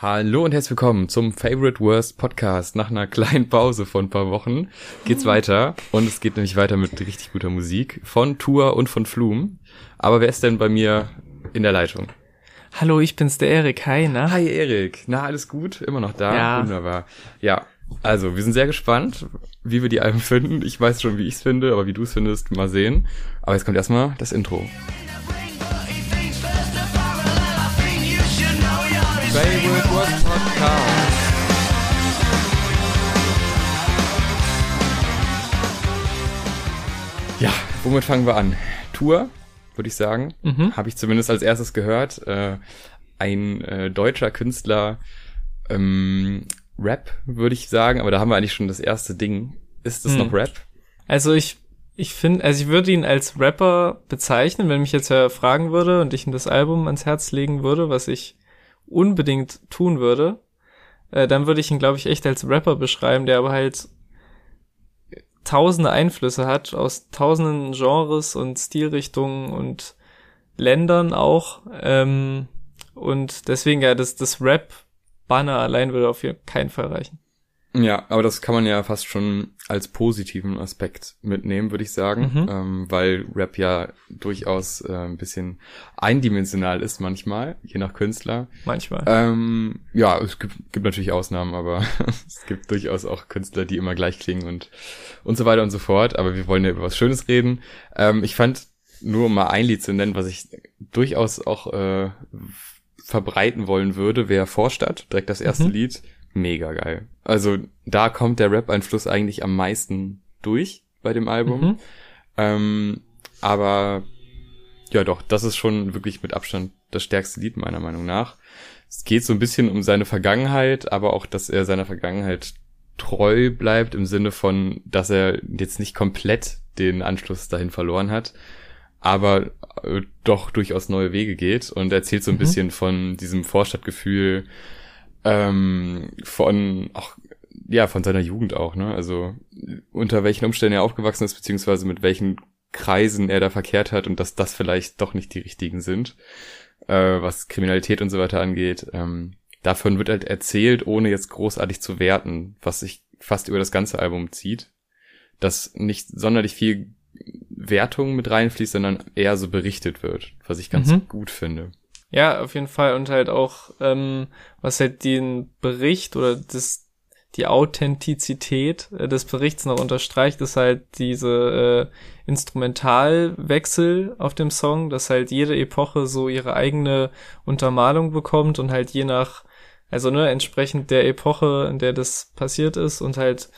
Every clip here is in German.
Hallo und herzlich willkommen zum Favorite Worst Podcast. Nach einer kleinen Pause von ein paar Wochen geht's weiter und es geht nämlich weiter mit richtig guter Musik von Tour und von Flum. Aber wer ist denn bei mir in der Leitung? Hallo, ich bin's der Erik. Hi, na? Hi Erik. Na, alles gut? Immer noch da? Ja. Wunderbar. Ja, also wir sind sehr gespannt, wie wir die Alben finden. Ich weiß schon, wie ich's finde, aber wie du es findest, mal sehen. Aber jetzt kommt erstmal das Intro. Podcast. Ja, womit fangen wir an? Tour, würde ich sagen. Mhm. Habe ich zumindest als erstes gehört. Äh, ein äh, deutscher Künstler, ähm, Rap, würde ich sagen, aber da haben wir eigentlich schon das erste Ding. Ist es Hm. noch Rap? Also ich, ich finde, also ich würde ihn als Rapper bezeichnen, wenn mich jetzt wer fragen würde und ich ihm das Album ans Herz legen würde, was ich unbedingt tun würde, äh, dann würde ich ihn, glaube ich, echt als Rapper beschreiben, der aber halt tausende Einflüsse hat aus tausenden Genres und Stilrichtungen und Ländern auch. Ähm, und deswegen ja, das, das Rap-Banner allein würde auf keinen Fall reichen. Ja, aber das kann man ja fast schon als positiven Aspekt mitnehmen, würde ich sagen, Mhm. ähm, weil Rap ja durchaus äh, ein bisschen eindimensional ist manchmal, je nach Künstler. Manchmal. Ähm, ja, es gibt, gibt natürlich Ausnahmen, aber es gibt durchaus auch Künstler, die immer gleich klingen und und so weiter und so fort. Aber wir wollen ja über was Schönes reden. Ähm, ich fand nur um mal ein Lied zu nennen, was ich durchaus auch äh, verbreiten wollen würde, wäre Vorstadt, direkt das erste Mhm. Lied. Mega geil. Also da kommt der Rap-Einfluss eigentlich am meisten durch bei dem Album. Mhm. Ähm, aber ja doch, das ist schon wirklich mit Abstand das stärkste Lied meiner Meinung nach. Es geht so ein bisschen um seine Vergangenheit, aber auch, dass er seiner Vergangenheit treu bleibt im Sinne von, dass er jetzt nicht komplett den Anschluss dahin verloren hat, aber äh, doch durchaus neue Wege geht und erzählt so ein Mhm. bisschen von diesem Vorstadtgefühl, ähm, von auch ja von seiner Jugend auch, ne? Also unter welchen Umständen er aufgewachsen ist beziehungsweise mit welchen Kreisen er da verkehrt hat und dass das vielleicht doch nicht die richtigen sind, äh, was Kriminalität und so weiter angeht. Ähm, davon wird halt erzählt, ohne jetzt großartig zu werten, was sich fast über das ganze Album zieht, dass nicht sonderlich viel Wertung mit reinfließt, sondern eher so berichtet wird, was ich ganz Mhm. gut finde. Ja, auf jeden Fall. Und halt auch, ähm, was halt den Bericht oder das, die Authentizität äh, des Berichts noch unterstreicht, ist halt diese äh, Instrumentalwechsel auf dem Song, dass halt jede Epoche so ihre eigene Untermalung bekommt und halt je nach, also ne, entsprechend der Epoche, in der das passiert ist und halt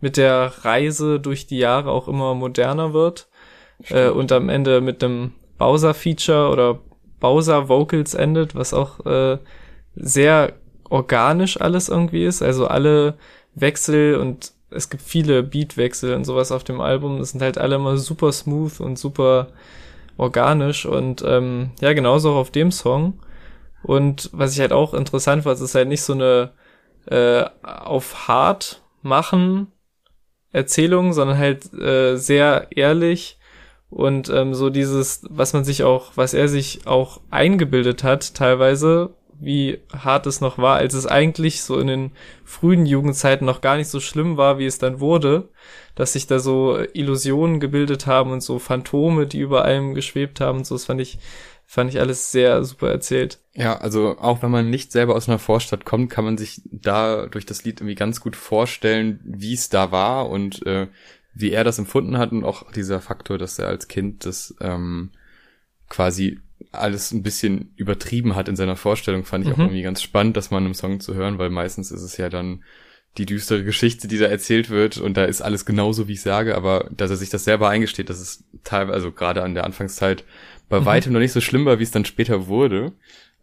mit der Reise durch die Jahre auch immer moderner wird äh, und am Ende mit einem Bowser-Feature oder Bowser-Vocals endet, was auch äh, sehr organisch alles irgendwie ist. Also alle Wechsel und es gibt viele Beatwechsel und sowas auf dem Album. Das sind halt alle immer super smooth und super organisch und ähm, ja, genauso auch auf dem Song. Und was ich halt auch interessant war, es ist halt nicht so eine äh, auf hart machen Erzählung, sondern halt äh, sehr ehrlich und ähm, so dieses, was man sich auch, was er sich auch eingebildet hat, teilweise, wie hart es noch war, als es eigentlich so in den frühen Jugendzeiten noch gar nicht so schlimm war, wie es dann wurde, dass sich da so Illusionen gebildet haben und so Phantome, die über allem geschwebt haben und so, das fand ich, fand ich alles sehr super erzählt. Ja, also auch wenn man nicht selber aus einer Vorstadt kommt, kann man sich da durch das Lied irgendwie ganz gut vorstellen, wie es da war und äh, wie er das empfunden hat und auch dieser Faktor, dass er als Kind das ähm, quasi alles ein bisschen übertrieben hat in seiner Vorstellung, fand ich auch Mhm. irgendwie ganz spannend, das mal in einem Song zu hören, weil meistens ist es ja dann die düstere Geschichte, die da erzählt wird und da ist alles genauso, wie ich sage, aber dass er sich das selber eingesteht, dass es teilweise, also gerade an der Anfangszeit bei Mhm. weitem noch nicht so schlimm war, wie es dann später wurde,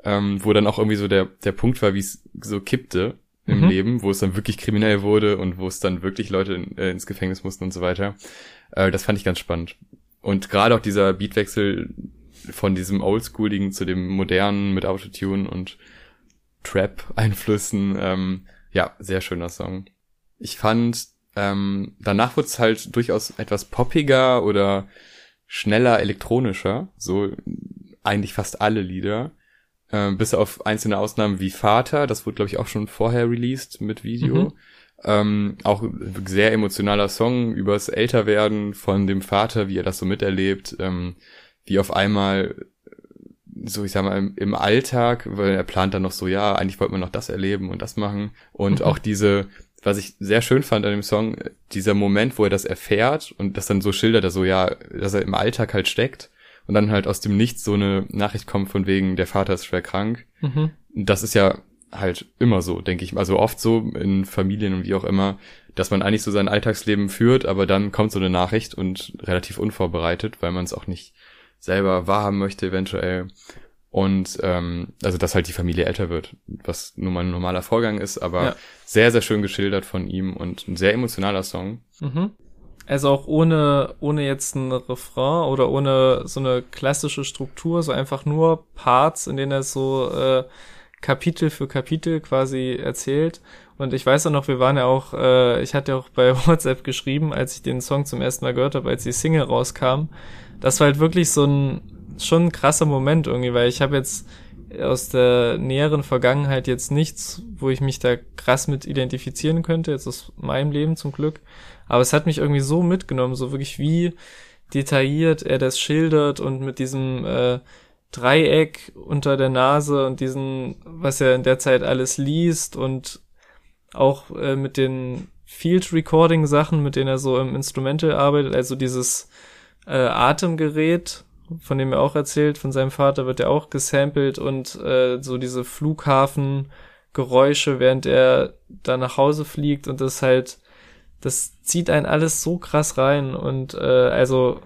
ähm, wo dann auch irgendwie so der, der Punkt war, wie es so kippte im Mhm. Leben, wo es dann wirklich kriminell wurde und wo es dann wirklich Leute in, äh, ins Gefängnis mussten und so weiter. Äh, das fand ich ganz spannend. Und gerade auch dieser Beatwechsel von diesem Oldschooligen zu dem modernen mit Autotune und Trap-Einflüssen, ähm, ja, sehr schöner Song. Ich fand, ähm, danach wurde es halt durchaus etwas poppiger oder schneller elektronischer, so eigentlich fast alle Lieder. Äh, bis auf einzelne Ausnahmen wie Vater, das wurde, glaube ich, auch schon vorher released mit Video. Mhm. Ähm, auch sehr emotionaler Song übers Älterwerden von dem Vater, wie er das so miterlebt, ähm, wie auf einmal so ich sag mal im, im, Alltag, weil er plant dann noch so, ja, eigentlich wollte man noch das erleben und das machen und mhm. auch diese was ich sehr schön fand an dem Song, dieser Moment, wo er das erfährt und das dann so schildert, er so, ja, dass er im Alltag halt steckt und dann halt aus dem Nichts so eine Nachricht kommt von wegen, der Vater ist schwer krank. Mhm. Das ist ja halt immer so, denke ich. Also oft so in Familien und wie auch immer, dass man eigentlich so sein Alltagsleben führt, aber dann kommt so eine Nachricht und relativ unvorbereitet, weil man es auch nicht selber wahrhaben möchte eventuell. Und ähm, also dass halt die Familie älter wird, was nun mal ein normaler Vorgang ist, aber ja. sehr, sehr schön geschildert von ihm und ein sehr emotionaler Song. Mhm. Also auch ohne, ohne jetzt ein Refrain oder ohne so eine klassische Struktur, so einfach nur Parts, in denen er so äh, Kapitel für Kapitel quasi erzählt. Und ich weiß auch noch, wir waren ja auch, äh, ich hatte ja auch bei WhatsApp geschrieben, als ich den Song zum ersten Mal gehört habe, als die Single rauskam. Das war halt wirklich so ein schon ein krasser Moment irgendwie, weil ich habe jetzt aus der näheren Vergangenheit jetzt nichts, wo ich mich da krass mit identifizieren könnte, jetzt aus meinem Leben zum Glück. Aber es hat mich irgendwie so mitgenommen, so wirklich wie detailliert er das schildert und mit diesem äh, Dreieck unter der Nase und diesen, was er in der Zeit alles liest und auch äh, mit den Field Recording Sachen, mit denen er so im Instrumental arbeitet, also dieses äh, Atemgerät, von dem er auch erzählt, von seinem Vater wird er auch gesampelt und äh, so diese Flughafengeräusche, während er da nach Hause fliegt und das halt, das zieht einen alles so krass rein und äh, also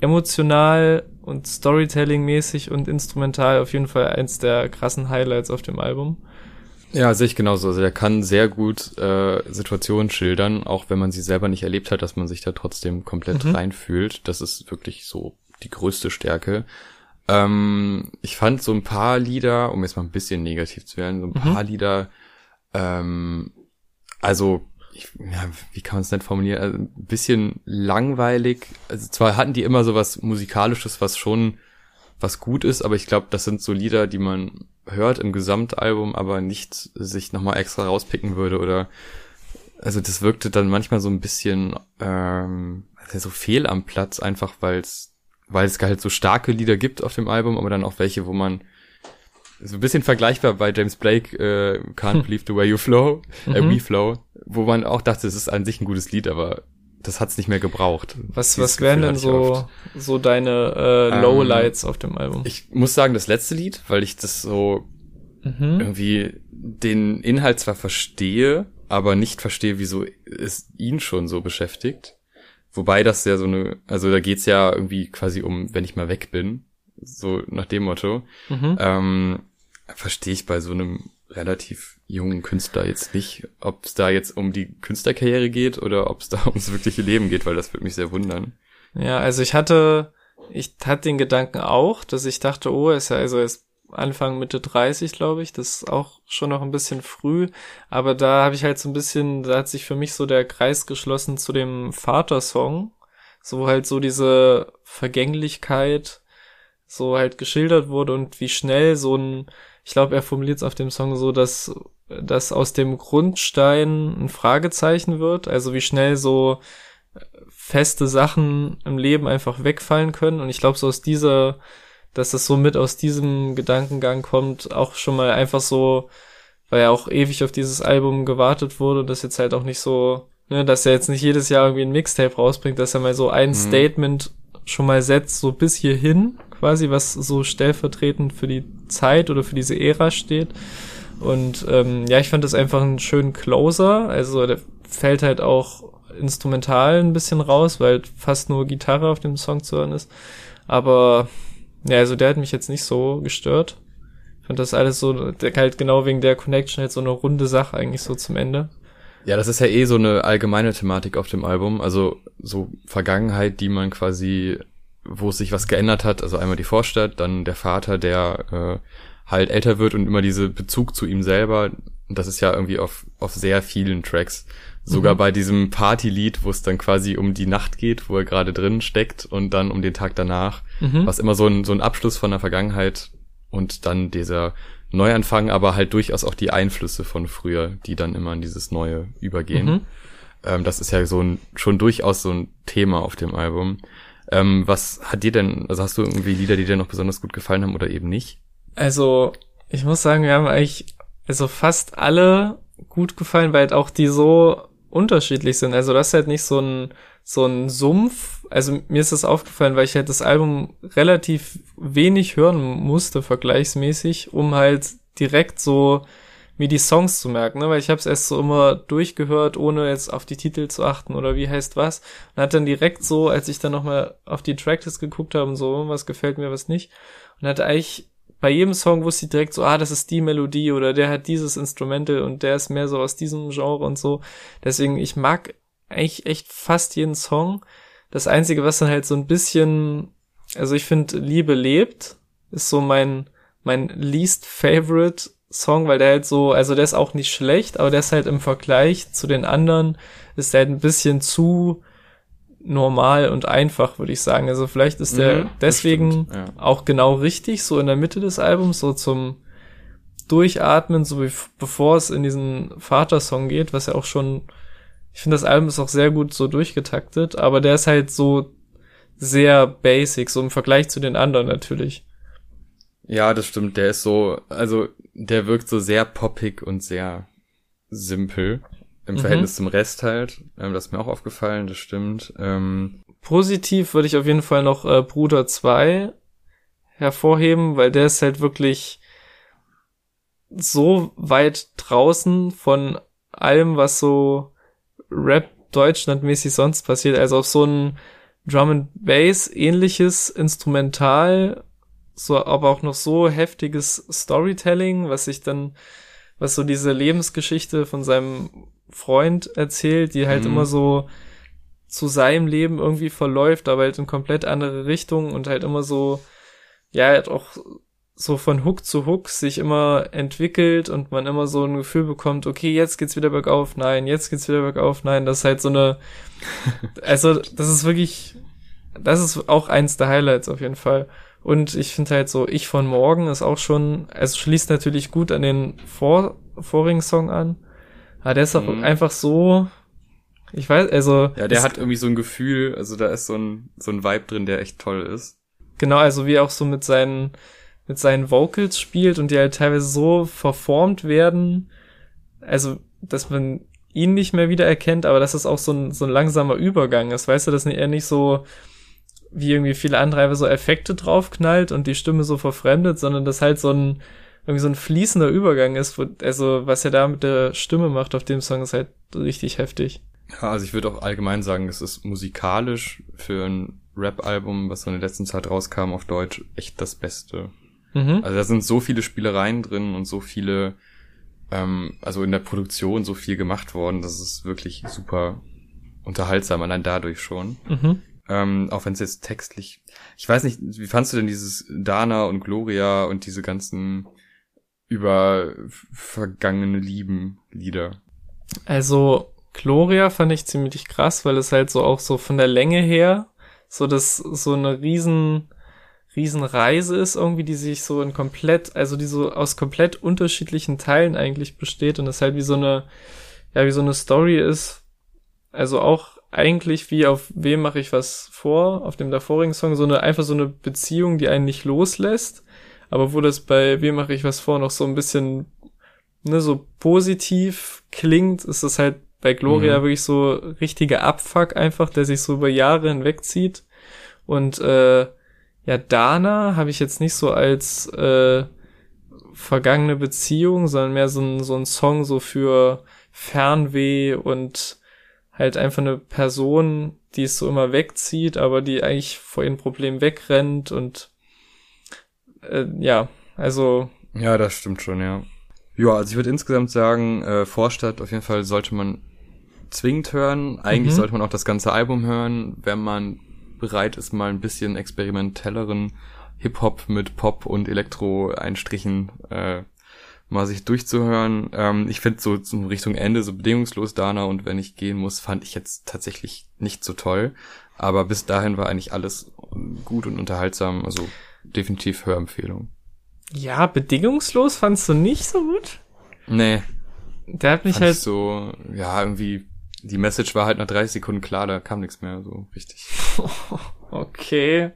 emotional und Storytelling-mäßig und instrumental auf jeden Fall eins der krassen Highlights auf dem Album. Ja, sehe ich genauso. Also der kann sehr gut äh, Situationen schildern, auch wenn man sie selber nicht erlebt hat, dass man sich da trotzdem komplett mhm. reinfühlt. Das ist wirklich so die größte Stärke. Ähm, ich fand so ein paar Lieder, um jetzt mal ein bisschen negativ zu werden, so ein mhm. paar Lieder, ähm, also ich, ja, wie kann man es denn formulieren? Also ein bisschen langweilig. Also zwar hatten die immer so was musikalisches, was schon was gut ist, aber ich glaube, das sind so Lieder, die man hört im Gesamtalbum, aber nicht sich nochmal extra rauspicken würde oder also das wirkte dann manchmal so ein bisschen ähm, so fehl am Platz, einfach weil es weil es halt so starke Lieder gibt auf dem Album, aber dann auch welche, wo man so ein bisschen vergleichbar bei James Blake äh, Can't Believe the Way You Flow, äh, mhm. We Flow, wo man auch dachte, es ist an sich ein gutes Lied, aber das hat's nicht mehr gebraucht. Was, was wären denn so, so deine äh, ähm, Lowlights auf dem Album? Ich muss sagen, das letzte Lied, weil ich das so mhm. irgendwie den Inhalt zwar verstehe, aber nicht verstehe, wieso es ihn schon so beschäftigt. Wobei das ja so eine, also da geht's ja irgendwie quasi um, wenn ich mal weg bin, so nach dem Motto. Mhm. Ähm, verstehe ich bei so einem relativ jungen Künstler jetzt nicht, ob es da jetzt um die Künstlerkarriere geht oder ob es da ums wirkliche Leben geht, weil das würde mich sehr wundern. Ja, also ich hatte, ich hatte den Gedanken auch, dass ich dachte, oh, ist ja, also ist Anfang Mitte 30, glaube ich. Das ist auch schon noch ein bisschen früh. Aber da habe ich halt so ein bisschen, da hat sich für mich so der Kreis geschlossen zu dem Vater-Song. So halt so diese Vergänglichkeit so halt geschildert wurde und wie schnell so ein, ich glaube, er formuliert es auf dem Song so, dass, dass aus dem Grundstein ein Fragezeichen wird. Also wie schnell so feste Sachen im Leben einfach wegfallen können. Und ich glaube, so aus dieser dass das so mit aus diesem Gedankengang kommt, auch schon mal einfach so, weil ja auch ewig auf dieses Album gewartet wurde und das jetzt halt auch nicht so, ne, dass er jetzt nicht jedes Jahr irgendwie ein Mixtape rausbringt, dass er mal so ein mhm. Statement schon mal setzt, so bis hierhin, quasi, was so stellvertretend für die Zeit oder für diese Ära steht. Und ähm, ja, ich fand das einfach einen schönen Closer. Also der fällt halt auch instrumental ein bisschen raus, weil fast nur Gitarre auf dem Song zu hören ist. Aber ja, also der hat mich jetzt nicht so gestört. Ich fand das alles so, der halt genau wegen der Connection halt so eine runde Sache eigentlich so zum Ende. Ja, das ist ja eh so eine allgemeine Thematik auf dem Album. Also so Vergangenheit, die man quasi, wo es sich was geändert hat. Also einmal die Vorstadt, dann der Vater, der äh, halt älter wird und immer diese Bezug zu ihm selber. Das ist ja irgendwie auf, auf sehr vielen Tracks. Sogar mhm. bei diesem Partylied, wo es dann quasi um die Nacht geht, wo er gerade drin steckt und dann um den Tag danach, mhm. was immer so ein, so ein Abschluss von der Vergangenheit und dann dieser Neuanfang, aber halt durchaus auch die Einflüsse von früher, die dann immer in dieses Neue übergehen. Mhm. Ähm, das ist ja so ein, schon durchaus so ein Thema auf dem Album. Ähm, was hat dir denn, also hast du irgendwie Lieder, die dir noch besonders gut gefallen haben oder eben nicht? Also, ich muss sagen, wir haben eigentlich, also fast alle gut gefallen, weil halt auch die so unterschiedlich sind. Also das ist halt nicht so ein, so ein Sumpf. Also mir ist das aufgefallen, weil ich halt das Album relativ wenig hören musste, vergleichsmäßig, um halt direkt so mir die Songs zu merken, ne? weil ich habe es erst so immer durchgehört, ohne jetzt auf die Titel zu achten oder wie heißt was. Und hat dann direkt so, als ich dann nochmal auf die Tracklist geguckt habe und so, was gefällt mir, was nicht. Und hatte eigentlich bei jedem Song wusste ich direkt so, ah, das ist die Melodie oder der hat dieses Instrumental und der ist mehr so aus diesem Genre und so. Deswegen, ich mag eigentlich echt fast jeden Song. Das Einzige, was dann halt so ein bisschen, also ich finde, Liebe lebt, ist so mein, mein least favorite Song, weil der halt so, also der ist auch nicht schlecht, aber der ist halt im Vergleich zu den anderen, ist der halt ein bisschen zu normal und einfach, würde ich sagen. Also vielleicht ist der mhm, deswegen ja. auch genau richtig, so in der Mitte des Albums, so zum Durchatmen, so bevor es in diesen Vatersong geht, was ja auch schon, ich finde das Album ist auch sehr gut so durchgetaktet, aber der ist halt so sehr basic, so im Vergleich zu den anderen natürlich. Ja, das stimmt. Der ist so, also der wirkt so sehr poppig und sehr simpel im mhm. Verhältnis zum Rest halt. Ähm, das ist mir auch aufgefallen, das stimmt. Ähm, Positiv würde ich auf jeden Fall noch äh, Bruder 2 hervorheben, weil der ist halt wirklich so weit draußen von allem, was so Rap Deutschlandmäßig sonst passiert. Also auf so ein Drum and Bass ähnliches Instrumental so, aber auch noch so heftiges Storytelling, was sich dann, was so diese Lebensgeschichte von seinem Freund erzählt, die halt mhm. immer so zu seinem Leben irgendwie verläuft, aber halt in komplett andere Richtungen und halt immer so, ja, halt auch so von Hook zu Hook sich immer entwickelt und man immer so ein Gefühl bekommt, okay, jetzt geht's wieder bergauf, nein, jetzt geht's wieder bergauf, nein, das ist halt so eine, also das ist wirklich, das ist auch eins der Highlights auf jeden Fall. Und ich finde halt so, Ich von morgen ist auch schon, es schließt natürlich gut an den vor, vorigen Song an. Aber der ist auch mhm. einfach so, ich weiß, also. Ja, der hat irgendwie so ein Gefühl, also da ist so ein, so ein Vibe drin, der echt toll ist. Genau, also wie er auch so mit seinen, mit seinen Vocals spielt und die halt teilweise so verformt werden, also, dass man ihn nicht mehr wiedererkennt, aber dass es auch so ein, so ein langsamer Übergang ist, weißt du, dass er nicht so, wie irgendwie viele andere einfach so Effekte draufknallt und die Stimme so verfremdet, sondern das halt so ein irgendwie so ein fließender Übergang ist, wo, also was er da mit der Stimme macht auf dem Song ist halt richtig heftig. Ja, also ich würde auch allgemein sagen, es ist musikalisch für ein Rap-Album, was so in der letzten Zeit rauskam auf Deutsch, echt das Beste. Mhm. Also da sind so viele Spielereien drin und so viele, ähm, also in der Produktion so viel gemacht worden, das ist wirklich super unterhaltsam, allein dadurch schon. Mhm. Ähm, auch wenn es jetzt textlich. Ich weiß nicht, wie fandst du denn dieses Dana und Gloria und diese ganzen über vergangene Lieben Lieder? Also Gloria fand ich ziemlich krass, weil es halt so auch so von der Länge her so das so eine riesen Riesenreise ist irgendwie, die sich so in komplett, also die so aus komplett unterschiedlichen Teilen eigentlich besteht und das halt wie so eine, ja, wie so eine Story ist. Also auch eigentlich wie auf wem mache ich was vor, auf dem davorigen Song, so eine, einfach so eine Beziehung, die einen nicht loslässt, aber wo das bei wem mache ich was vor noch so ein bisschen, ne, so positiv klingt, ist das halt bei Gloria mhm. wirklich so richtiger Abfuck einfach, der sich so über Jahre hinwegzieht. Und äh, ja, Dana habe ich jetzt nicht so als äh, vergangene Beziehung, sondern mehr so ein, so ein Song so für Fernweh und halt einfach eine Person, die es so immer wegzieht, aber die eigentlich vor ihren Problemen wegrennt und äh, ja, also. Ja, das stimmt schon, ja. Ja, also ich würde insgesamt sagen, äh, Vorstadt auf jeden Fall sollte man zwingend hören. Eigentlich mhm. sollte man auch das ganze Album hören, wenn man bereit ist, mal ein bisschen experimentelleren Hip-Hop mit Pop und Elektro-Einstrichen äh, mal sich durchzuhören. Ähm, ich finde so zum Richtung Ende so bedingungslos Dana und wenn ich gehen muss, fand ich jetzt tatsächlich nicht so toll. Aber bis dahin war eigentlich alles gut und unterhaltsam. Also definitiv Hörempfehlung. Ja, bedingungslos fandst du nicht so gut? Nee. Der hat mich Fand halt so, ja, irgendwie, die Message war halt nach 30 Sekunden klar, da kam nichts mehr so richtig. Okay.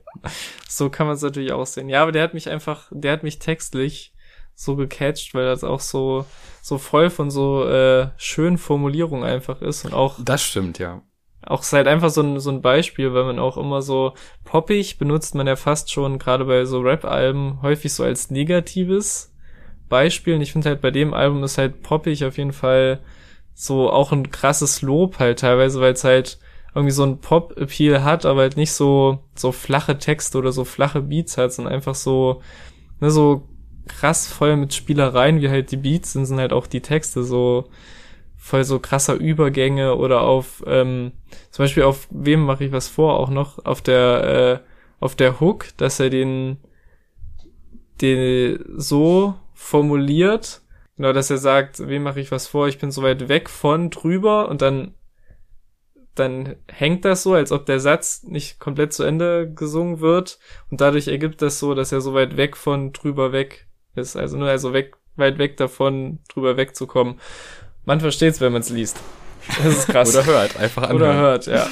So kann man es natürlich auch sehen. Ja, aber der hat mich einfach, der hat mich textlich so gecatcht, weil das auch so, so voll von so äh, schönen Formulierungen einfach ist und auch, Das stimmt, ja. auch ist halt einfach so ein, so ein Beispiel, weil man auch immer so poppig benutzt man ja fast schon, gerade bei so Rap-Alben, häufig so als negatives Beispiel. Und ich finde halt bei dem Album ist halt poppig auf jeden Fall so auch ein krasses Lob halt teilweise, weil es halt irgendwie so ein Pop-Appeal hat, aber halt nicht so, so flache Texte oder so flache Beats hat, sondern einfach so, ne, so krass voll mit Spielereien, wie halt die Beats sind, sind halt auch die Texte so voll so krasser Übergänge oder auf, ähm, zum Beispiel auf wem mache ich was vor auch noch, auf der, äh, auf der Hook, dass er den, den so formuliert, genau, dass er sagt, wem mache ich was vor, ich bin so weit weg von drüber und dann dann hängt das so, als ob der Satz nicht komplett zu Ende gesungen wird. Und dadurch ergibt das so, dass er so weit weg von drüber weg ist, also nur also weg weit weg davon drüber wegzukommen. Man versteht's, wenn man es liest. Das ist krass. Oder hört, einfach anhören. Oder hört, ja.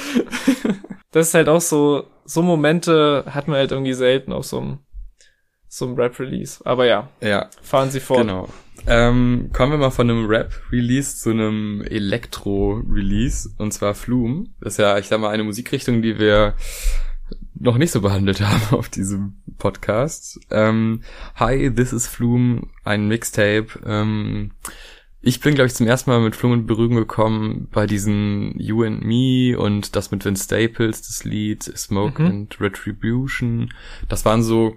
das ist halt auch so, so Momente hat man halt irgendwie selten auf so einem, so einem Rap-Release. Aber ja, Ja, fahren Sie fort. genau. Ähm, kommen wir mal von einem Rap-Release zu einem Elektro-Release, und zwar Flume. Das ist ja, ich sag mal, eine Musikrichtung, die wir noch nicht so behandelt haben auf diesem Podcast. Ähm, Hi, this is Flume, ein Mixtape. Ähm, ich bin, glaube ich, zum ersten Mal mit Flume in Berührung gekommen bei diesen You and Me und das mit Vince Staples, das Lied Smoke Mhm. and Retribution. Das waren so,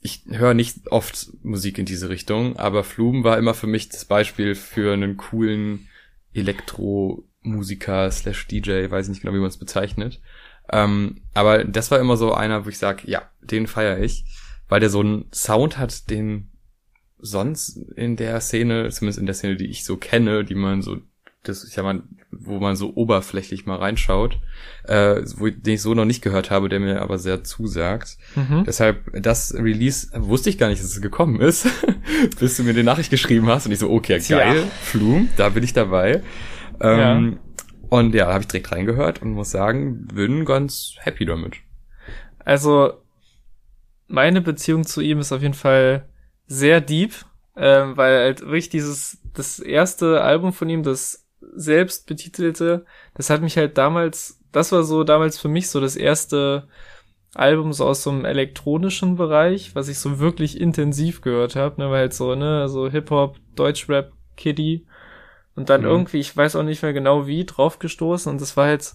ich höre nicht oft Musik in diese Richtung, aber Flume war immer für mich das Beispiel für einen coolen Elektromusiker slash DJ, weiß nicht genau, wie man es bezeichnet. Ähm, aber das war immer so einer, wo ich sage, ja, den feiere ich, weil der so einen Sound hat, den sonst in der Szene, zumindest in der Szene, die ich so kenne, die man so, das, ich sag mal, wo man so oberflächlich mal reinschaut, äh, wo ich, den ich so noch nicht gehört habe, der mir aber sehr zusagt. Mhm. Deshalb, das Release wusste ich gar nicht, dass es gekommen ist, bis du mir die Nachricht geschrieben hast und ich so, okay, Tja. geil, Flum, da bin ich dabei. Ähm, Und ja, habe ich direkt reingehört und muss sagen, bin ganz happy damit. Also, meine Beziehung zu ihm ist auf jeden Fall sehr deep, ähm, weil halt wirklich dieses, das erste Album von ihm, das selbst betitelte, das hat mich halt damals, das war so damals für mich so das erste Album so aus so einem elektronischen Bereich, was ich so wirklich intensiv gehört habe, ne, weil halt so, ne, so Hip-Hop, Deutschrap, Kiddie und dann Mhm. irgendwie, ich weiß auch nicht mehr genau wie, draufgestoßen und das war halt,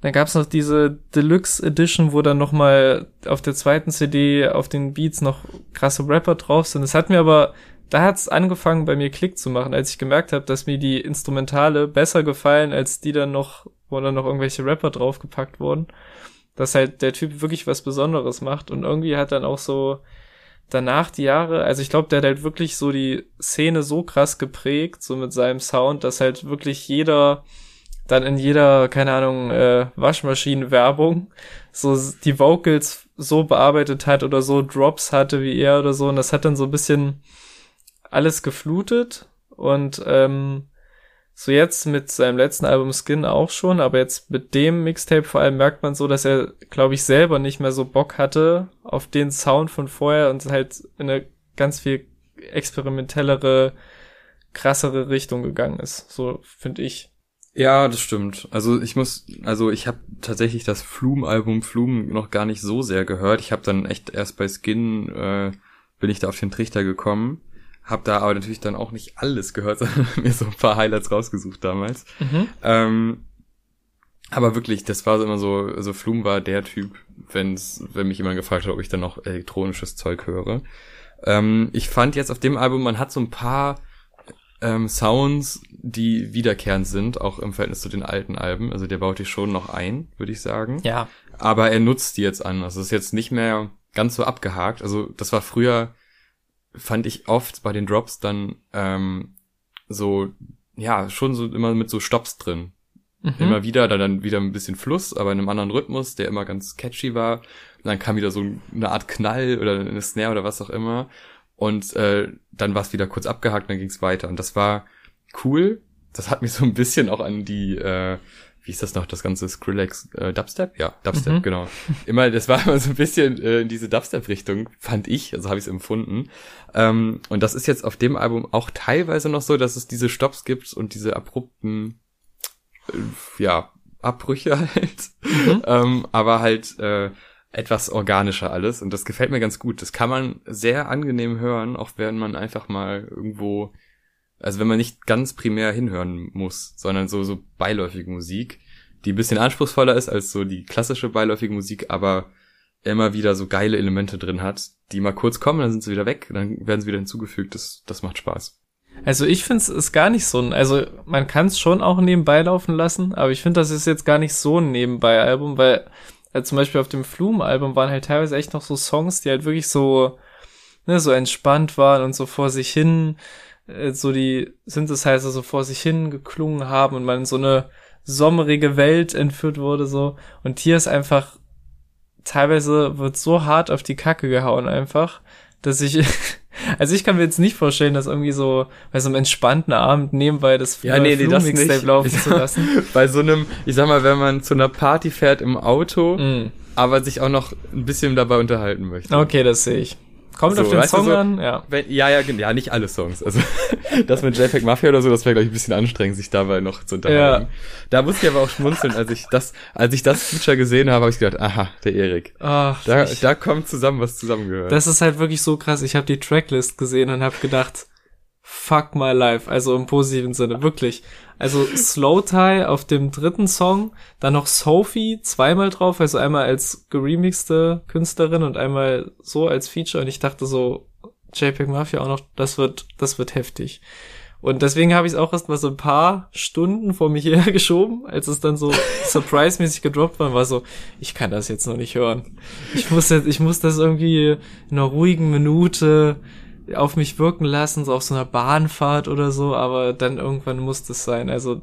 dann gab's noch diese Deluxe Edition, wo dann noch mal auf der zweiten CD auf den Beats noch krasse Rapper drauf sind. Das hat mir aber, da hat's angefangen bei mir Klick zu machen, als ich gemerkt habe, dass mir die Instrumentale besser gefallen als die dann noch, wo dann noch irgendwelche Rapper draufgepackt wurden. Dass halt der Typ wirklich was Besonderes macht und irgendwie hat dann auch so danach die Jahre, also ich glaube, der hat halt wirklich so die Szene so krass geprägt, so mit seinem Sound, dass halt wirklich jeder dann in jeder, keine Ahnung, äh, Waschmaschinenwerbung so die Vocals so bearbeitet hat oder so Drops hatte wie er oder so. Und das hat dann so ein bisschen alles geflutet. Und ähm, so jetzt mit seinem letzten Album Skin auch schon, aber jetzt mit dem Mixtape vor allem merkt man so, dass er, glaube ich, selber nicht mehr so Bock hatte auf den Sound von vorher und halt in eine ganz viel experimentellere, krassere Richtung gegangen ist. So finde ich. Ja, das stimmt. Also ich muss, also ich habe tatsächlich das Flume-Album Flume noch gar nicht so sehr gehört. Ich habe dann echt erst bei Skin äh, bin ich da auf den Trichter gekommen. Hab da aber natürlich dann auch nicht alles gehört, sondern mir so ein paar Highlights rausgesucht damals. Mhm. Ähm, aber wirklich, das war immer so, also Flum war der Typ, wenn's, wenn mich jemand gefragt hat, ob ich dann noch elektronisches Zeug höre. Ähm, ich fand jetzt auf dem Album, man hat so ein paar ähm, Sounds, die wiederkehrend sind, auch im Verhältnis zu den alten Alben. Also der baut die schon noch ein, würde ich sagen. Ja. Aber er nutzt die jetzt an. Also es ist jetzt nicht mehr ganz so abgehakt. Also das war früher, fand ich oft bei den Drops dann ähm, so, ja, schon so immer mit so Stops drin. Mhm. Immer wieder, da dann wieder ein bisschen Fluss, aber in einem anderen Rhythmus, der immer ganz catchy war. Und dann kam wieder so eine Art Knall oder eine Snare oder was auch immer. und äh, dann war es wieder kurz abgehakt, dann ging es weiter. Und das war cool. Das hat mich so ein bisschen auch an die, äh, wie ist das noch, das ganze Skrillex äh, Dubstep? Ja, Dubstep, Mhm. genau. Immer, das war immer so ein bisschen äh, in diese Dubstep-Richtung, fand ich, also habe ich es empfunden. Ähm, und das ist jetzt auf dem Album auch teilweise noch so, dass es diese Stops gibt und diese abrupten, äh, ja, Abbrüche halt. Mhm. ähm, aber halt äh, etwas organischer alles und das gefällt mir ganz gut. Das kann man sehr angenehm hören, auch wenn man einfach mal irgendwo, also wenn man nicht ganz primär hinhören muss, sondern so so beiläufige Musik, die ein bisschen anspruchsvoller ist als so die klassische beiläufige Musik, aber immer wieder so geile Elemente drin hat, die mal kurz kommen, dann sind sie wieder weg, dann werden sie wieder hinzugefügt. Das das macht Spaß. Also ich finde es ist gar nicht so ein, also man kann es schon auch nebenbei laufen lassen, aber ich finde, das ist jetzt gar nicht so ein Nebenbei-Album, weil äh, zum Beispiel auf dem Flume-Album waren halt teilweise echt noch so Songs, die halt wirklich so, ne, so entspannt waren und so vor sich hin, so die Synthesizer so vor sich hin geklungen haben und man in so eine sommerige Welt entführt wurde so. Und hier ist einfach, teilweise wird so hart auf die Kacke gehauen einfach, dass ich, also ich kann mir jetzt nicht vorstellen, dass irgendwie so bei so einem entspannten Abend nebenbei das Ja, nee, nee, das nicht. Mixtape laufen zu lassen. Bei so einem, ich sag mal, wenn man zu einer Party fährt im Auto, Mm. aber sich auch noch ein bisschen dabei unterhalten möchte. Okay, das sehe ich. Kommt So, auf den Song so- an, ja. Wenn, ja, ja, ja, nicht alle Songs. Also das mit JPEG Mafia oder so, das wäre glaube ich ein bisschen anstrengend, sich dabei noch zu unterhalten. Ja. Da musste ich aber auch schmunzeln, als ich das, als ich das Feature gesehen habe, habe ich gedacht, aha, der Erik. Ach, Da, ich, da kommt zusammen, was zusammengehört. das ist halt wirklich so krass. Ich habe die Tracklist gesehen und habe gedacht, fuck my life. Also im positiven Sinne, wirklich. Also Slow Tie auf dem dritten Song, dann noch Sophie zweimal drauf, also einmal als geremixte Künstlerin und einmal so als Feature. Und ich dachte so, JPEG Mafia auch noch, das wird, das wird heftig. Und deswegen habe ich es auch erst mal so ein paar Stunden vor mich hergeschoben, als es dann so surprise-mäßig gedroppt war, und war so, ich kann das jetzt noch nicht hören. Ich muss jetzt, ich muss das irgendwie in einer ruhigen Minute auf mich wirken lassen, so auf so einer Bahnfahrt oder so, aber dann irgendwann muss das sein. Also,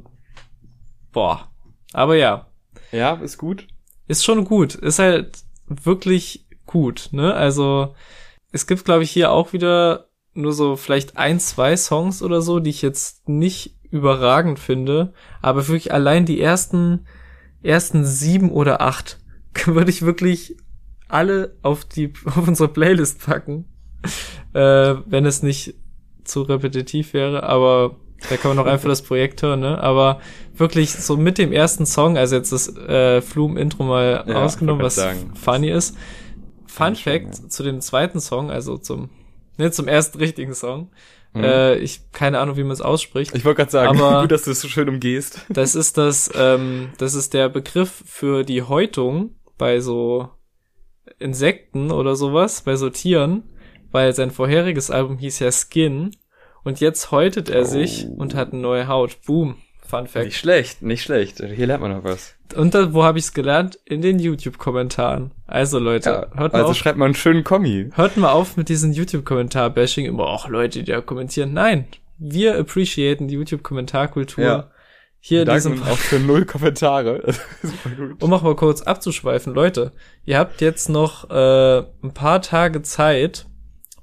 boah. Aber ja, ja, ist gut. ist schon gut. Ist halt wirklich gut, ne? Also, es gibt, glaube ich, hier auch wieder nur so vielleicht ein, zwei Songs oder so, die ich jetzt nicht überragend finde, aber wirklich allein die ersten, ersten sieben oder acht würde ich wirklich alle auf die, auf unsere Playlist packen, äh, wenn es nicht zu repetitiv wäre, aber da kann man auch einfach das Projekt hören, ne? Aber wirklich so mit dem ersten Song, also jetzt das äh, Flum-Intro mal Ja, ausgenommen, was sagen. funny ist. Fun Fact zu dem zweiten Song, also zum, ne, zum ersten richtigen Song. Mhm. Äh, ich keine Ahnung, wie man es ausspricht. Ich wollte gerade sagen, Aber- gut, dass du es so schön umgehst. Das ist das, ähm, das ist der Begriff für die Häutung bei so Insekten oder sowas, bei so Tieren, weil sein vorheriges Album hieß ja Skin und jetzt häutet er sich Oh. und hat eine neue Haut. Boom. Fun Fact. Nicht schlecht, nicht schlecht. Hier lernt man noch was. Und da, wo habe ich es gelernt? In den YouTube-Kommentaren. Also Leute, Ja, hört mal also auf. schreibt mal einen schönen Kommi. Hört mal auf mit diesen YouTube-Kommentar-Bashing immer, auch Leute, die da kommentieren. Nein, wir appreciaten die YouTube-Kommentarkultur. Ja. Hier in diesem auch für null Kommentare. Um auch mal kurz abzuschweifen, Leute, ihr habt jetzt noch äh, ein paar Tage Zeit,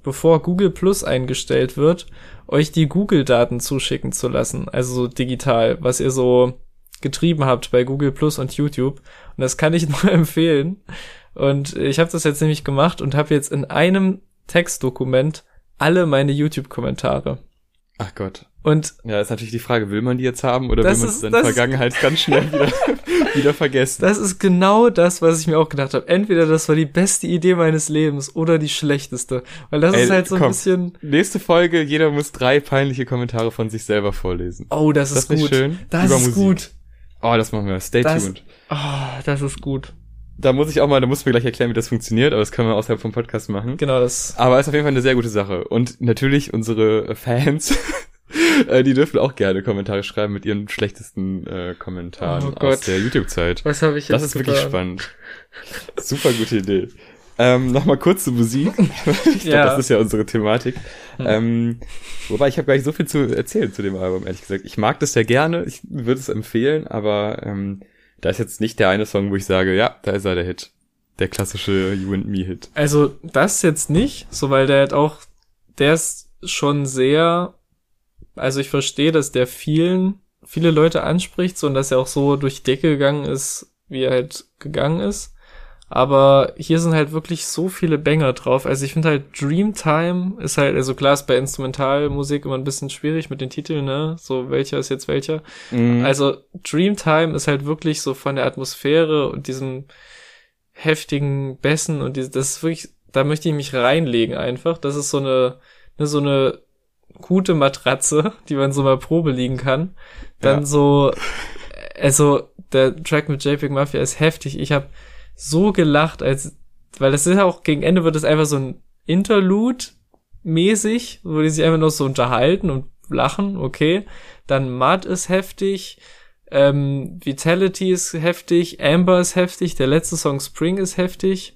bevor Google Plus eingestellt wird, euch die Google-Daten zuschicken zu lassen, also so digital, was ihr so getrieben habt bei Google Plus und YouTube. Und das kann ich nur empfehlen. Und ich habe das jetzt nämlich gemacht und habe jetzt in einem Textdokument alle meine YouTube-Kommentare. Ach Gott. Und Ja, ist natürlich die Frage, will man die jetzt haben oder Das will man es in das der Vergangenheit ganz schnell wieder, wieder vergessen? Das ist genau das, was ich mir auch gedacht habe. Entweder das war die beste Idee meines Lebens oder die schlechteste. Weil das Ey, ist halt so ein komm. bisschen. Nächste Folge, jeder muss drei peinliche Kommentare von sich selber vorlesen. Oh, das Das ist ist gut. schön. Das Über ist Musik. gut. Oh, das machen wir. Stay Das- tuned. Oh, das ist gut. Da muss ich auch mal, da muss mir gleich erklären, wie das funktioniert, aber das können wir außerhalb vom Podcast machen. Genau, das. Aber ist auf jeden Fall eine sehr gute Sache. Und natürlich unsere Fans, äh, die dürfen auch gerne Kommentare schreiben mit ihren schlechtesten äh, Kommentaren Oh aus der YouTube-Zeit. Was habe ich jetzt Das ist wirklich getan? spannend. Super gute Idee. Ähm, Nochmal kurz zur Musik. ich Ja. das ist ja unsere Thematik. Hm. Ähm, wobei ich habe gar nicht so viel zu erzählen zu dem Album, ehrlich gesagt. Ich mag das sehr gerne, ich würde es empfehlen, aber ähm, da ist jetzt nicht der eine Song, wo ich sage, ja, da ist er der Hit. Der klassische You and Me Hit. Also, das jetzt nicht, so weil der halt auch der ist schon sehr, also ich verstehe, dass der vielen, viele Leute anspricht, so und dass er auch so durch die Decke gegangen ist, wie er halt gegangen ist. Aber hier sind halt wirklich so viele Banger drauf. Also ich finde halt Dreamtime ist halt, also klar ist bei Instrumentalmusik immer ein bisschen schwierig mit den Titeln, ne? So welcher ist jetzt welcher. Mhm. Also Dreamtime ist halt wirklich so von der Atmosphäre und diesem heftigen Bässen und dieses, das ist wirklich, da möchte ich mich reinlegen einfach. Das ist so eine, ne, so eine gute Matratze, die man so mal Probe liegen kann. Dann ja. so, also der Track mit JPEG Mafia ist heftig. Ich habe so gelacht, als, weil das ist auch, gegen Ende wird es einfach so ein Interlude mäßig, wo die sich einfach noch so unterhalten und lachen, okay. Dann Mud ist heftig, ähm, Vitality ist heftig, Amber ist heftig, der letzte Song Spring ist heftig.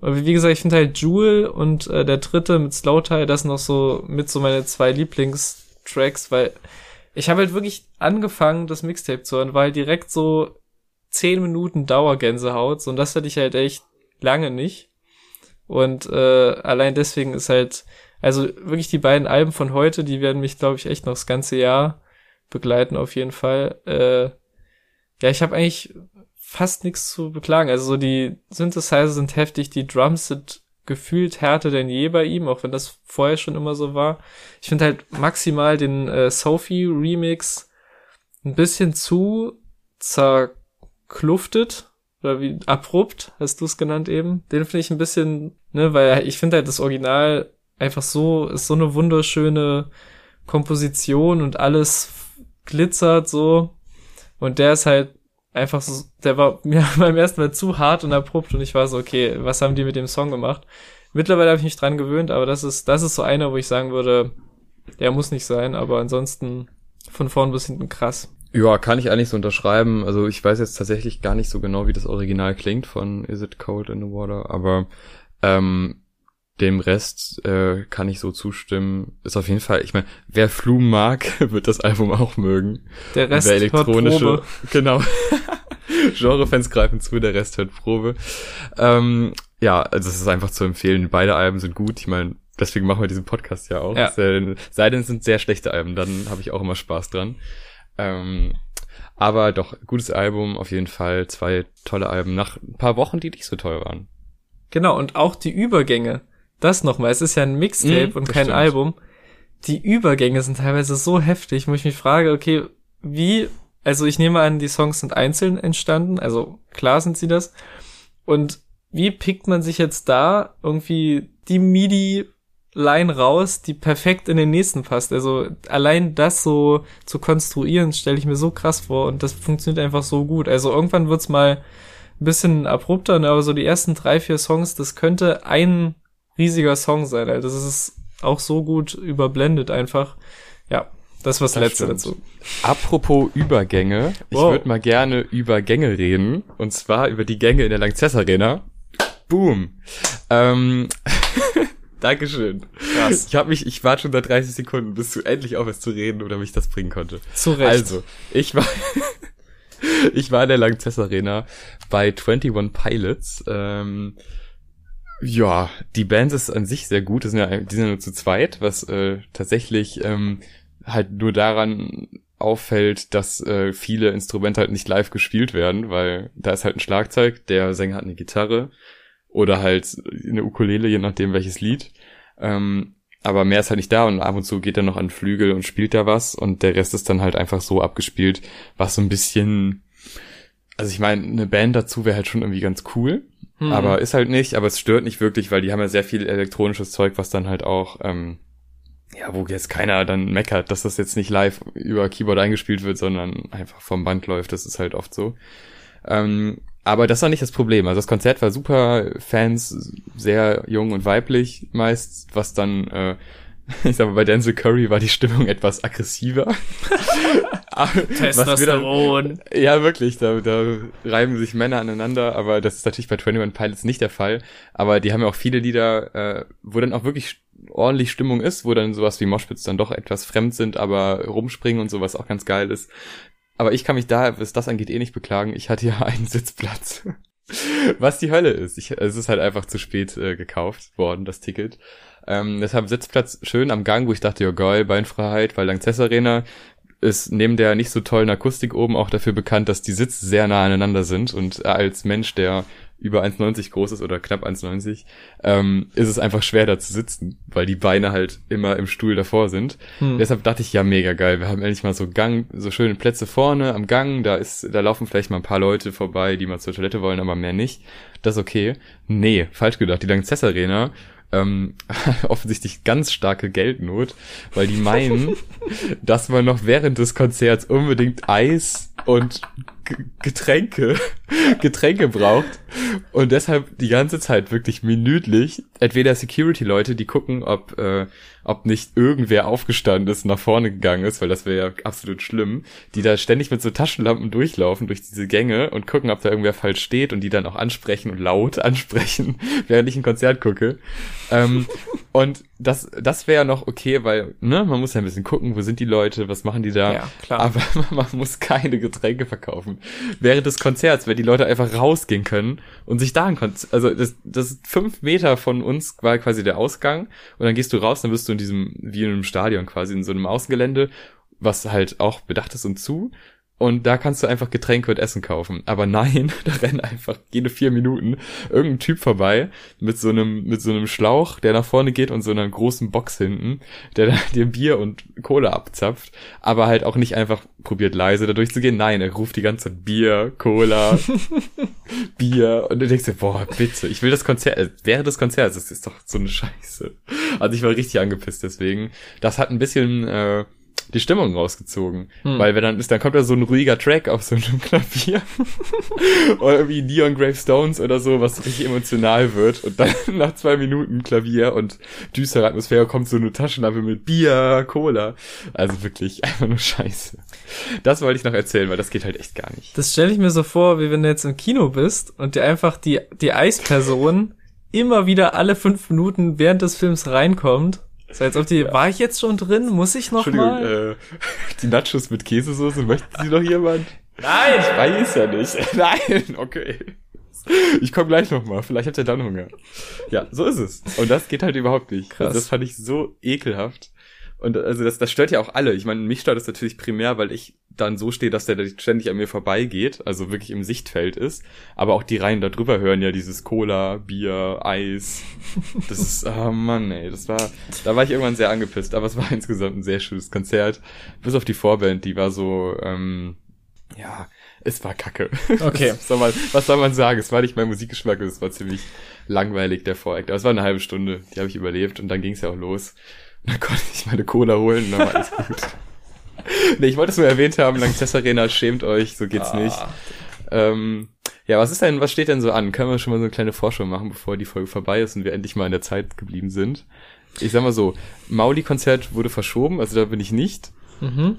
Und wie gesagt, ich finde halt Jewel und äh, der dritte mit Slow Tie, das noch so mit so meine zwei Lieblingstracks, weil ich habe halt wirklich angefangen, das Mixtape zu hören, weil direkt so zehn Minuten Dauergänsehaut und das hatte ich halt echt lange nicht. Und äh, allein deswegen ist halt, also wirklich die beiden Alben von heute, die werden mich, glaube ich, echt noch das ganze Jahr begleiten, auf jeden Fall. Äh, ja, ich habe eigentlich fast nichts zu beklagen. Also so die Synthesizer sind heftig, die Drums sind gefühlt härter denn je bei ihm, auch wenn das vorher schon immer so war. Ich finde halt maximal den äh, Sophie Remix ein bisschen zu zer kluftet oder wie abrupt, hast du es genannt eben. Den finde ich ein bisschen, ne, weil ich finde halt das Original einfach so, ist so eine wunderschöne Komposition und alles glitzert so. Und der ist halt einfach so, der war mir beim ersten Mal zu hart und abrupt und ich war so, okay, was haben die mit dem Song gemacht? Mittlerweile habe ich mich dran gewöhnt, aber das ist, das ist so einer, wo ich sagen würde, der muss nicht sein, aber ansonsten von vorn bis hinten krass. Ja, kann ich eigentlich so unterschreiben. Also ich weiß jetzt tatsächlich gar nicht so genau, wie das Original klingt von Is It Cold in the Water, aber ähm, dem Rest äh, kann ich so zustimmen. Ist auf jeden Fall, ich meine, wer Flume mag, wird das Album auch mögen. Der Rest wer elektronische, hört Probe. genau. Genrefans greifen zu, der Rest hört Probe. Ähm, ja, also es ist einfach zu empfehlen. Beide Alben sind gut. Ich meine, deswegen machen wir diesen Podcast ja auch. Ja. Sei denn, es sind sehr schlechte Alben, dann habe ich auch immer Spaß dran. Ähm, aber doch, gutes Album, auf jeden Fall. Zwei tolle Alben nach ein paar Wochen, die nicht so toll waren. Genau, und auch die Übergänge. Das nochmal, es ist ja ein Mixtape mm, und kein stimmt. Album. Die Übergänge sind teilweise so heftig, wo ich mich frage, okay, wie, also ich nehme an, die Songs sind einzeln entstanden, also klar sind sie das. Und wie pickt man sich jetzt da irgendwie die MIDI Line raus, die perfekt in den nächsten passt. Also allein das so zu konstruieren, stelle ich mir so krass vor und das funktioniert einfach so gut. Also irgendwann wird's mal ein bisschen abrupter, ne? aber so die ersten drei, vier Songs, das könnte ein riesiger Song sein. Also das ist auch so gut überblendet einfach. Ja, das was das letzte stimmt. dazu. Apropos Übergänge, wow. ich würde mal gerne über Gänge reden und zwar über die Gänge in der Langzess Arena. Boom. Ähm, Dankeschön. Krass. Ich habe mich, ich warte schon seit 30 Sekunden, bis du endlich aufhörst zu reden oder mich das bringen konnte. Zu Recht. Also, ich war, ich war in der Langzess Arena bei 21 Pilots. Ähm, ja, die Band ist an sich sehr gut. Die sind ja, die sind ja nur zu zweit, was äh, tatsächlich ähm, halt nur daran auffällt, dass äh, viele Instrumente halt nicht live gespielt werden, weil da ist halt ein Schlagzeug, der Sänger hat eine Gitarre oder halt eine Ukulele, je nachdem welches Lied. Ähm, aber mehr ist halt nicht da und ab und zu geht er noch an Flügel und spielt da was und der Rest ist dann halt einfach so abgespielt, was so ein bisschen, also ich meine, eine Band dazu wäre halt schon irgendwie ganz cool, hm. aber ist halt nicht, aber es stört nicht wirklich, weil die haben ja sehr viel elektronisches Zeug, was dann halt auch, ähm, ja, wo jetzt keiner dann meckert, dass das jetzt nicht live über Keyboard eingespielt wird, sondern einfach vom Band läuft, das ist halt oft so. Ähm, aber das war nicht das Problem. Also das Konzert war super, Fans sehr jung und weiblich meist, was dann, äh, ich sag mal, bei Denzel Curry war die Stimmung etwas aggressiver. Testosteron. Dann, ja, wirklich, da, da reiben sich Männer aneinander, aber das ist natürlich bei 21 Pilots nicht der Fall. Aber die haben ja auch viele Lieder, äh, wo dann auch wirklich ordentlich Stimmung ist, wo dann sowas wie Moshpits dann doch etwas fremd sind, aber rumspringen und sowas auch ganz geil ist. Aber ich kann mich da, was das angeht, eh nicht beklagen. Ich hatte ja einen Sitzplatz. Was die Hölle ist. Ich, es ist halt einfach zu spät äh, gekauft worden, das Ticket. Ähm, deshalb Sitzplatz schön am Gang, wo ich dachte, ja geil, Beinfreiheit, weil Lanxess Arena ist neben der nicht so tollen Akustik oben auch dafür bekannt, dass die Sitze sehr nah aneinander sind und als Mensch, der über 1,90 groß ist oder knapp 1,90, ähm, ist es einfach schwer da zu sitzen, weil die Beine halt immer im Stuhl davor sind. Hm. Deshalb dachte ich, ja, mega geil. Wir haben endlich mal so Gang, so schöne Plätze vorne am Gang. Da ist, da laufen vielleicht mal ein paar Leute vorbei, die mal zur Toilette wollen, aber mehr nicht. Das ist okay. Nee, falsch gedacht. Die Lanxess Arena ähm, offensichtlich ganz starke Geldnot, weil die meinen, dass man noch während des Konzerts unbedingt Eis und Getränke, Getränke braucht und deshalb die ganze Zeit wirklich minütlich entweder Security-Leute, die gucken, ob äh, ob nicht irgendwer aufgestanden ist, nach vorne gegangen ist, weil das wäre ja absolut schlimm, die da ständig mit so Taschenlampen durchlaufen durch diese Gänge und gucken, ob da irgendwer falsch steht und die dann auch ansprechen und laut ansprechen, während ich ein Konzert gucke. Ähm, und das, das wäre noch okay, weil, ne, man muss ja ein bisschen gucken, wo sind die Leute, was machen die da. Ja, klar. Aber man muss keine Getränke verkaufen. Während des Konzerts, wenn die Leute einfach rausgehen können und sich da ein Konzert, also das, das fünf Meter von uns war quasi der Ausgang und dann gehst du raus, dann bist du in diesem, wie in einem Stadion quasi, in so einem Außengelände, was halt auch bedacht ist und zu. Und da kannst du einfach Getränke und Essen kaufen. Aber nein, da rennen einfach jede vier Minuten irgendein Typ vorbei mit so einem, mit so einem Schlauch, der nach vorne geht und so einer großen Box hinten, der da dir Bier und Cola abzapft, aber halt auch nicht einfach probiert leise da durchzugehen. Nein, er ruft die ganze Zeit Bier, Cola, Bier und du denkst dir, boah, bitte, ich will das Konzert, äh, während des Konzerts, das ist doch so eine Scheiße. Also ich war richtig angepisst deswegen. Das hat ein bisschen, äh, die Stimmung rausgezogen. Hm. Weil wenn dann ist, dann kommt da so ein ruhiger Track auf so einem Klavier. oder wie Neon Grave Stones oder so, was richtig emotional wird. Und dann nach zwei Minuten Klavier und düstere Atmosphäre kommt so eine Taschenlampe mit Bier, Cola. Also wirklich einfach nur Scheiße. Das wollte ich noch erzählen, weil das geht halt echt gar nicht. Das stelle ich mir so vor, wie wenn du jetzt im Kino bist und dir einfach die, die Eisperson immer wieder alle fünf Minuten während des Films reinkommt so, als ob die, ja. war ich jetzt schon drin? Muss ich noch mal? Äh, die Nachos mit Käsesoße, möchten Sie noch jemand? Nein! Ich weiß ja nicht. Nein, okay. Ich komme gleich noch mal. Vielleicht habt ihr dann Hunger. Ja, so ist es. Und das geht halt überhaupt nicht. Krass. Also das fand ich so ekelhaft. Und also das, das stört ja auch alle. Ich meine, mich stört das natürlich primär, weil ich dann so stehe, dass der ständig an mir vorbeigeht, also wirklich im Sichtfeld ist. Aber auch die Reihen da drüber hören ja dieses Cola, Bier, Eis. Das ist, oh Mann, ey, das war, da war ich irgendwann sehr angepisst. Aber es war insgesamt ein sehr schönes Konzert. Bis auf die Vorband, die war so, ähm, ja, es war kacke. Okay. Was soll man, was soll man sagen? Es war nicht mein Musikgeschmack, es war ziemlich langweilig, der Vorakt. Aber es war eine halbe Stunde, die habe ich überlebt und dann ging es ja auch los. Dann konnte ich meine Cola holen und dann war alles gut. nee, ich wollte es nur erwähnt haben, Lanxess Arena, schämt euch, so geht's ah. nicht. Ähm, ja, was ist denn, was steht denn so an? Können wir schon mal so eine kleine Vorschau machen, bevor die Folge vorbei ist und wir endlich mal in der Zeit geblieben sind? Ich sag mal so, Mauli-Konzert wurde verschoben, also da bin ich nicht. Mhm.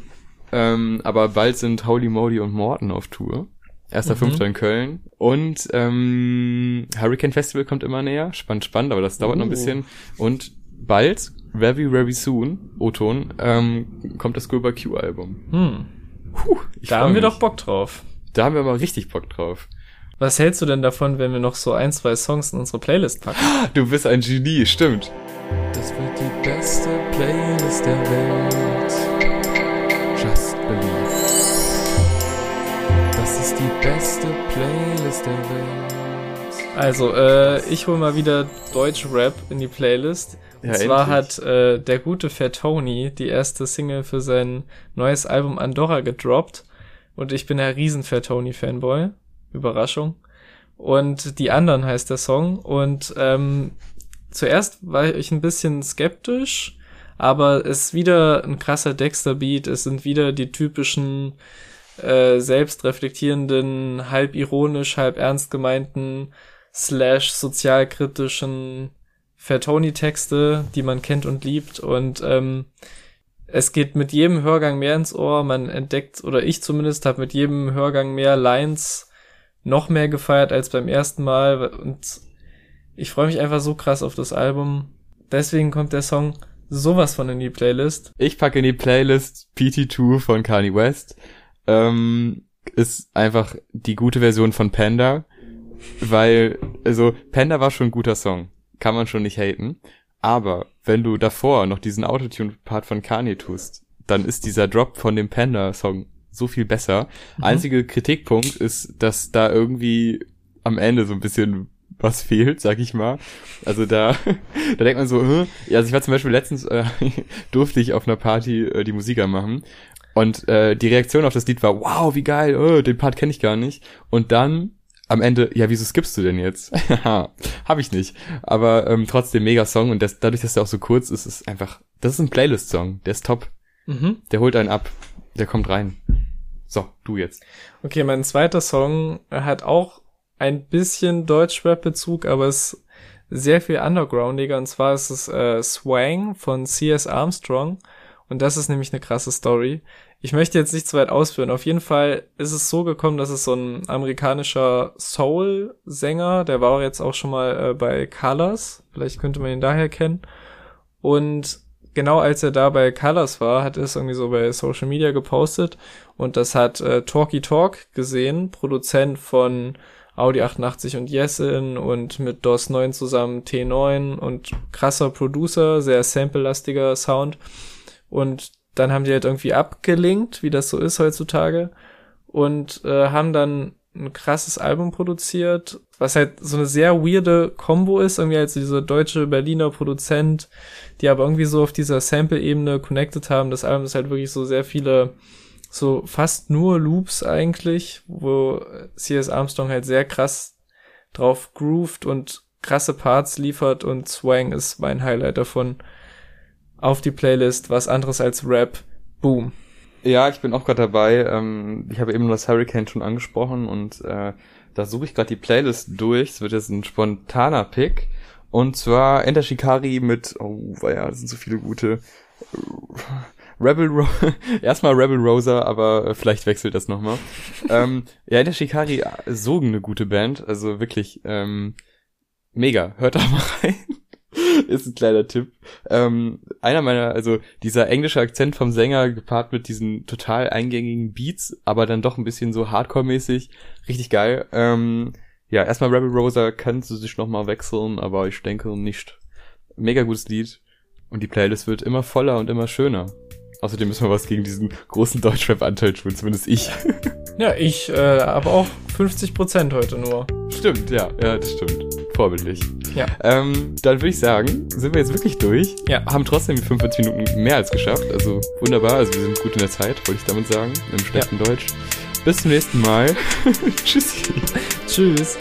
Ähm, aber bald sind Holy Moly und Morton auf Tour. Erster mhm. Fünfter in Köln. Und ähm, Hurricane Festival kommt immer näher. Spannend, spannend, aber das dauert uh. noch ein oh. bisschen. Und bald very, very soon, O-Ton, ähm, kommt das Scuba Q-Album. Hm. Puh, da haben wir mich. doch Bock drauf. Da haben wir mal richtig Bock drauf. Was hältst du denn davon, wenn wir noch so ein, zwei Songs in unsere Playlist packen? Du bist ein Genie, stimmt. Das wird die beste Playlist der Welt. Just believe. Das ist die beste Playlist der Welt. Also, äh, ich hol mal wieder Deutsch Rap in die Playlist. Und ja, zwar endlich. hat äh, der gute Fair Tony die erste Single für sein neues Album Andorra gedroppt. Und ich bin ja riesen Fair Tony Fanboy. Überraschung. Und die anderen heißt der Song. Und ähm, zuerst war ich ein bisschen skeptisch, aber es ist wieder ein krasser Dexter-Beat. Es sind wieder die typischen äh, selbstreflektierenden, halb ironisch, halb ernst gemeinten, slash sozialkritischen Fair-Tony-Texte, die man kennt und liebt und ähm, es geht mit jedem Hörgang mehr ins Ohr, man entdeckt, oder ich zumindest habe mit jedem Hörgang mehr Lines noch mehr gefeiert als beim ersten Mal und ich freue mich einfach so krass auf das Album. Deswegen kommt der Song sowas von in die Playlist. Ich packe in die Playlist PT2 von Kanye West. Ähm, ist einfach die gute Version von Panda, weil, also Panda war schon ein guter Song kann man schon nicht haten. Aber wenn du davor noch diesen Autotune-Part von Kanye tust, dann ist dieser Drop von dem Panda-Song so viel besser. Mhm. Einzige Kritikpunkt ist, dass da irgendwie am Ende so ein bisschen was fehlt, sag ich mal. Also da, da denkt man so, hm? ja, also ich war zum Beispiel letztens, äh, durfte ich auf einer Party äh, die Musik anmachen und äh, die Reaktion auf das Lied war, wow, wie geil, oh, den Part kenne ich gar nicht. Und dann am Ende, ja, wieso skippst du denn jetzt? Haha, Hab ich nicht. Aber ähm, trotzdem mega Song und das, dadurch, dass der auch so kurz ist, ist einfach, das ist ein Playlist-Song, der ist top. Mhm. Der holt einen ab, der kommt rein. So, du jetzt. Okay, mein zweiter Song hat auch ein bisschen Deutschrap-Bezug, aber ist sehr viel undergroundiger. Und zwar ist es äh, Swang von C.S. Armstrong. Und das ist nämlich eine krasse Story. Ich möchte jetzt nicht zu weit ausführen. Auf jeden Fall ist es so gekommen, dass es so ein amerikanischer Soul-Sänger, der war jetzt auch schon mal äh, bei Colors, vielleicht könnte man ihn daher kennen. Und genau als er da bei Colors war, hat er es irgendwie so bei Social Media gepostet und das hat äh, Talky Talk gesehen, Produzent von Audi 88 und Yesin und mit DOS 9 zusammen T9 und krasser Producer, sehr sample-lastiger Sound. Und dann haben die halt irgendwie abgelinkt, wie das so ist heutzutage, und äh, haben dann ein krasses Album produziert, was halt so eine sehr weirde Combo ist, irgendwie als dieser deutsche Berliner Produzent, die aber irgendwie so auf dieser Sample-Ebene connected haben. Das Album ist halt wirklich so sehr viele, so fast nur Loops eigentlich, wo C.S. Armstrong halt sehr krass drauf grooved und krasse Parts liefert und Swang ist mein Highlight davon. Auf die Playlist, was anderes als Rap. Boom. Ja, ich bin auch gerade dabei. Ähm, ich habe eben das Hurricane schon angesprochen und äh, da suche ich gerade die Playlist durch. Es wird jetzt ein spontaner Pick. Und zwar Enter Shikari mit, oh, ja, das sind so viele gute. Rebel Ro erstmal Rebel Rosa, aber äh, vielleicht wechselt das nochmal. ähm, ja, Enter Shikari, so eine gute Band. Also wirklich ähm, mega. Hört da mal rein. ist ein kleiner Tipp. Ähm, einer meiner, also dieser englische Akzent vom Sänger gepaart mit diesen total eingängigen Beats, aber dann doch ein bisschen so Hardcore-mäßig, richtig geil. Ähm, ja, erstmal Rebel Rosa kannst du sich nochmal wechseln, aber ich denke nicht. Mega gutes Lied und die Playlist wird immer voller und immer schöner. Außerdem müssen wir was gegen diesen großen Deutschrap-Anteil tun, zumindest ich. Ja, ich, äh, aber auch 50% heute nur. stimmt, ja, ja, das stimmt. Vorbildlich. Ja. Ähm, dann würde ich sagen, sind wir jetzt wirklich durch. Ja. Haben trotzdem die 45 Minuten mehr als geschafft. Also wunderbar. Also wir sind gut in der Zeit, wollte ich damit sagen. Im schlechten Deutsch. Bis zum nächsten Mal. Tschüssi. Tschüss.